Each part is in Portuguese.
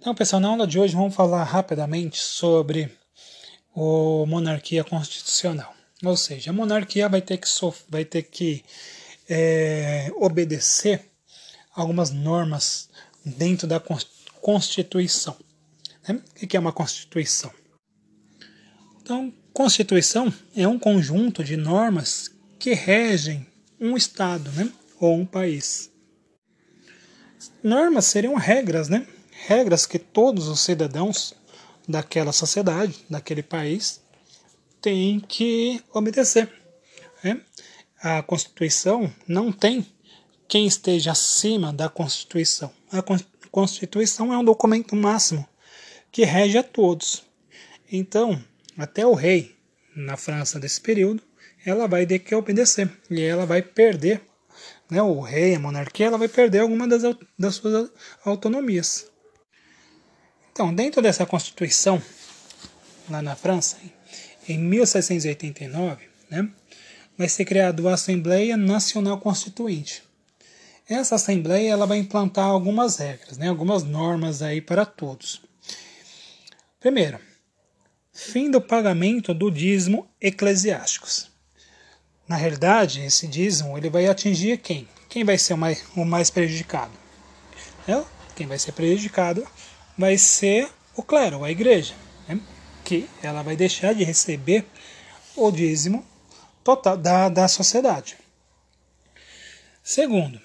Então, pessoal, na aula de hoje vamos falar rapidamente sobre a monarquia constitucional. Ou seja, a monarquia vai ter que, vai ter que é, obedecer algumas normas dentro da Constituição. Né? O que é uma Constituição? Então, Constituição é um conjunto de normas que regem um Estado né? ou um país. Normas seriam regras, né? Regras que todos os cidadãos daquela sociedade, daquele país, têm que obedecer. Né? A Constituição não tem quem esteja acima da Constituição. A Constituição é um documento máximo que rege a todos. Então, até o rei, na França desse período, ela vai ter que obedecer e ela vai perder, né, o rei, a monarquia, ela vai perder alguma das, das suas autonomias. Então, dentro dessa Constituição, lá na França, em 1789, né, vai ser criada a Assembleia Nacional Constituinte. Essa Assembleia ela vai implantar algumas regras, né, algumas normas aí para todos. Primeiro, fim do pagamento do dízimo eclesiásticos. Na realidade, esse dízimo ele vai atingir quem? Quem vai ser o mais, o mais prejudicado? É? Quem vai ser prejudicado vai ser o clero, a igreja, né? que ela vai deixar de receber o dízimo total da, da sociedade. Segundo,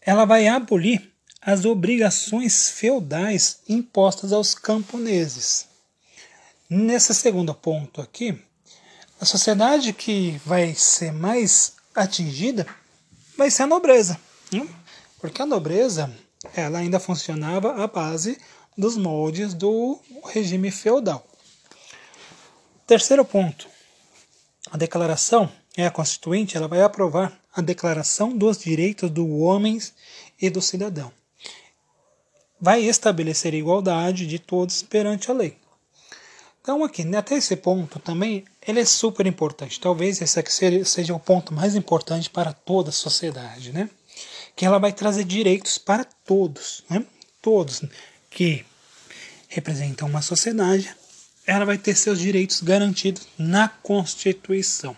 ela vai abolir as obrigações feudais impostas aos camponeses. Nesse segundo ponto aqui, a sociedade que vai ser mais atingida vai ser a nobreza, né? porque a nobreza ela ainda funcionava à base dos moldes do regime feudal. Terceiro ponto, a declaração é a constituinte, ela vai aprovar a declaração dos direitos do homem e do cidadão. Vai estabelecer igualdade de todos perante a lei. Então aqui, até esse ponto também, ele é super importante. Talvez esse aqui seja o ponto mais importante para toda a sociedade, né? Que ela vai trazer direitos para todos, né? Todos que representam uma sociedade, ela vai ter seus direitos garantidos na Constituição.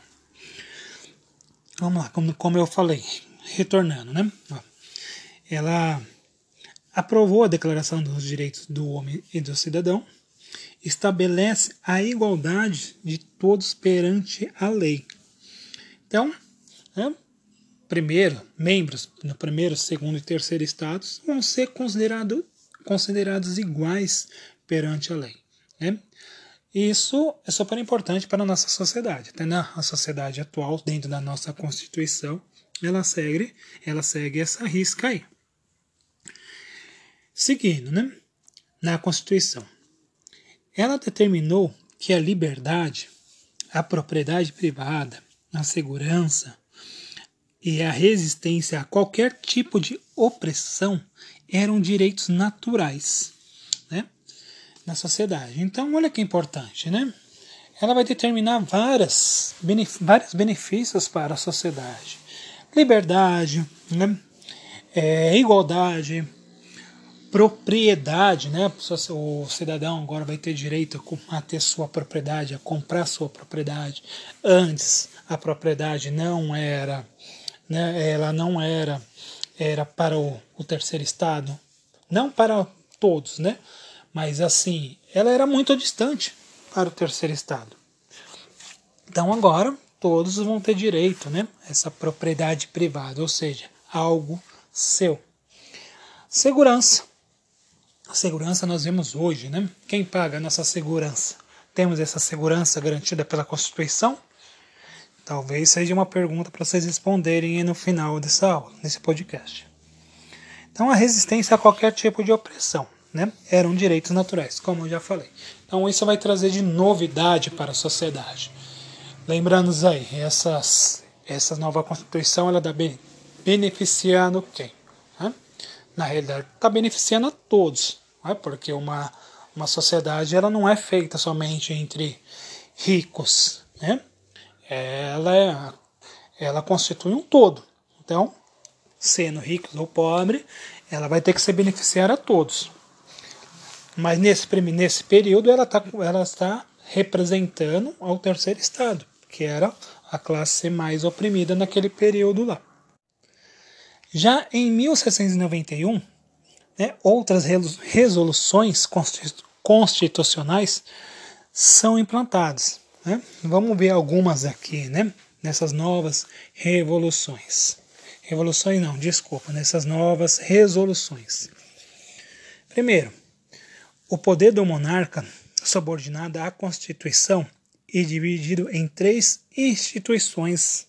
Vamos lá, como, como eu falei, retornando, né? Ela aprovou a Declaração dos Direitos do Homem e do Cidadão, estabelece a igualdade de todos perante a lei. Então, né, primeiro, membros no primeiro, segundo e terceiro estados vão ser considerado, considerados iguais perante a lei. Né? Isso é super importante para a nossa sociedade. Até na sociedade atual, dentro da nossa Constituição, ela segue, ela segue essa risca aí. Seguindo, né? Na Constituição, ela determinou que a liberdade, a propriedade privada, a segurança e a resistência a qualquer tipo de opressão eram direitos naturais né, na sociedade. Então, olha que importante, né? Ela vai determinar várias, vários benefícios para a sociedade. Liberdade, né? É, igualdade, propriedade, né? O cidadão agora vai ter direito a ter sua propriedade, a comprar sua propriedade. Antes a propriedade não era, né? Ela não era, era para o, o terceiro estado, não para todos, né? Mas assim, ela era muito distante para o terceiro estado. Então agora todos vão ter direito, né? Essa propriedade privada, ou seja, algo seu. Segurança a segurança nós vemos hoje, né? Quem paga a nossa segurança? Temos essa segurança garantida pela Constituição? Talvez seja uma pergunta para vocês responderem no final dessa aula, nesse podcast. Então, a resistência a qualquer tipo de opressão, né? Eram direitos naturais, como eu já falei. Então, isso vai trazer de novidade para a sociedade. Lembrando aí, essas, essa nova Constituição, ela está beneficiando quem? Na realidade, está beneficiando a todos é? porque uma, uma sociedade ela não é feita somente entre ricos, né? Ela, é, ela constitui um todo. Então, sendo ricos ou pobre, ela vai ter que se beneficiar a todos. Mas nesse, nesse período ela, tá, ela está representando ao terceiro estado, que era a classe mais oprimida naquele período lá. Já em 1691, né, outras resoluções constitucionais são implantadas. Né? Vamos ver algumas aqui, né? nessas novas revoluções. Revoluções não, desculpa, nessas novas resoluções. Primeiro, o poder do monarca subordinado à Constituição e dividido em três instituições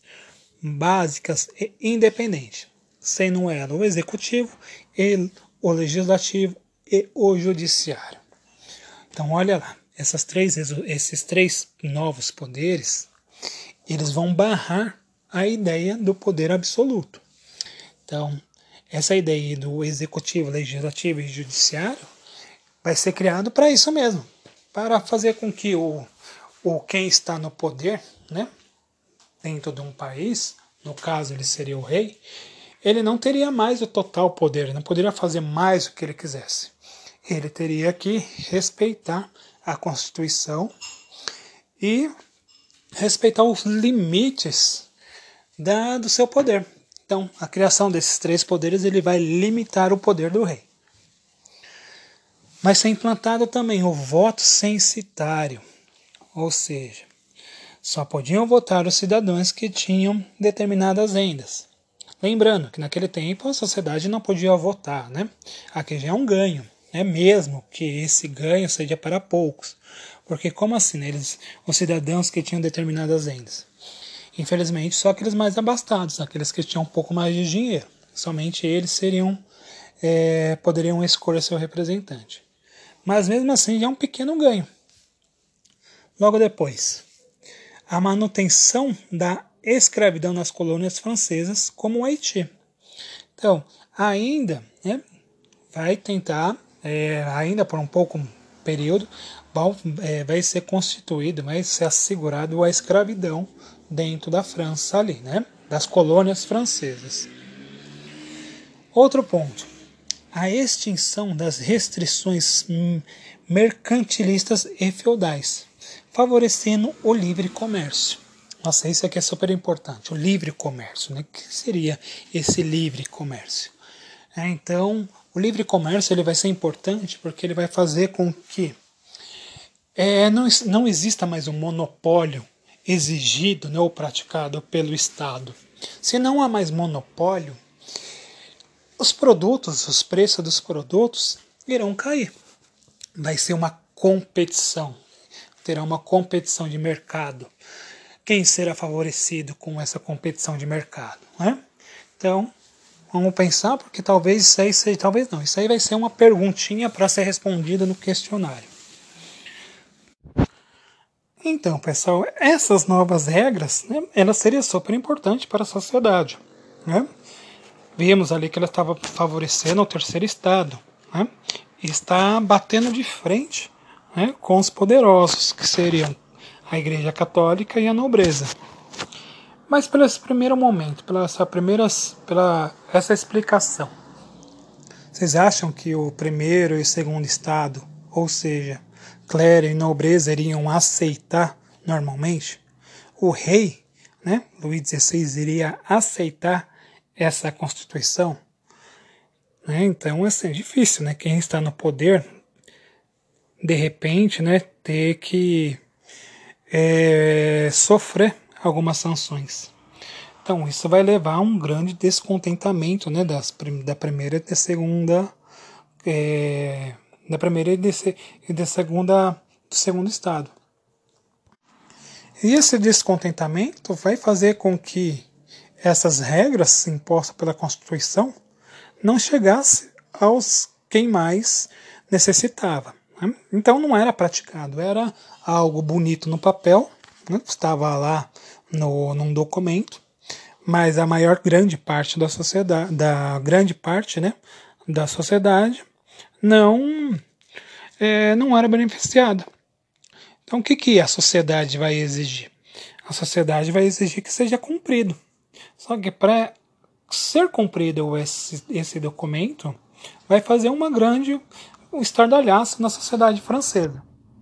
básicas e independentes, sendo ela o executivo, o legislativo e o judiciário. Então, olha lá, essas três, esses três novos poderes eles vão barrar a ideia do poder absoluto. Então, essa ideia do executivo, legislativo e judiciário vai ser criado para isso mesmo, para fazer com que o, o quem está no poder, né, dentro de um país, no caso ele seria o rei, ele não teria mais o total poder, não poderia fazer mais o que ele quisesse. Ele teria que respeitar a Constituição e respeitar os limites da, do seu poder. Então, a criação desses três poderes ele vai limitar o poder do rei. Mas ser implantado também o voto censitário, ou seja, só podiam votar os cidadãos que tinham determinadas rendas. Lembrando que naquele tempo a sociedade não podia votar, né? Aqui já é um ganho, né? mesmo que esse ganho seja para poucos. Porque como assim, né? Eles, os cidadãos que tinham determinadas rendas? Infelizmente, só aqueles mais abastados, aqueles que tinham um pouco mais de dinheiro. Somente eles seriam é, poderiam escolher seu representante. Mas mesmo assim, já é um pequeno ganho. Logo depois, a manutenção da escravidão nas colônias francesas, como o Haiti. Então, ainda né, vai tentar, é, ainda por um pouco período, é, vai ser constituído, vai ser assegurado a escravidão dentro da França ali, né? Das colônias francesas. Outro ponto, a extinção das restrições mercantilistas e feudais, favorecendo o livre comércio. Nossa, isso aqui é super importante, o livre comércio. Né? O que seria esse livre comércio? É, então, o livre comércio ele vai ser importante porque ele vai fazer com que é, não, não exista mais um monopólio exigido né, ou praticado pelo Estado. Se não há mais monopólio, os produtos, os preços dos produtos irão cair. Vai ser uma competição, terá uma competição de mercado. Quem será favorecido com essa competição de mercado? Né? Então, vamos pensar, porque talvez isso aí seja, talvez não, isso aí vai ser uma perguntinha para ser respondida no questionário. Então, pessoal, essas novas regras, né, elas seriam super importantes para a sociedade. Né? Vimos ali que ela estava favorecendo o terceiro estado. Né? Está batendo de frente né, com os poderosos, que seriam a Igreja Católica e a nobreza. Mas pelo esse primeiro momento, pela essa, primeiras, pela essa explicação, vocês acham que o primeiro e o segundo estado, ou seja, clero e nobreza iriam aceitar normalmente, o rei, né, Luís XVI, iria aceitar essa constituição. Né? Então, assim, é difícil, né? Quem está no poder, de repente, né, ter que é, sofrer algumas sanções. Então, isso vai levar a um grande descontentamento né, das, da primeira e da segunda é, da primeira e, de, e da segunda, do segundo estado. E esse descontentamento vai fazer com que essas regras impostas pela Constituição não chegassem aos quem mais necessitava. Né? Então não era praticado, era algo bonito no papel, né? estava lá no, num documento, mas a maior grande parte da sociedade, da grande parte né, da sociedade não, é, não era beneficiada. Então, o que, que a sociedade vai exigir? A sociedade vai exigir que seja cumprido. Só que para ser cumprido esse, esse documento, vai fazer uma grande estardalhaço na sociedade francesa.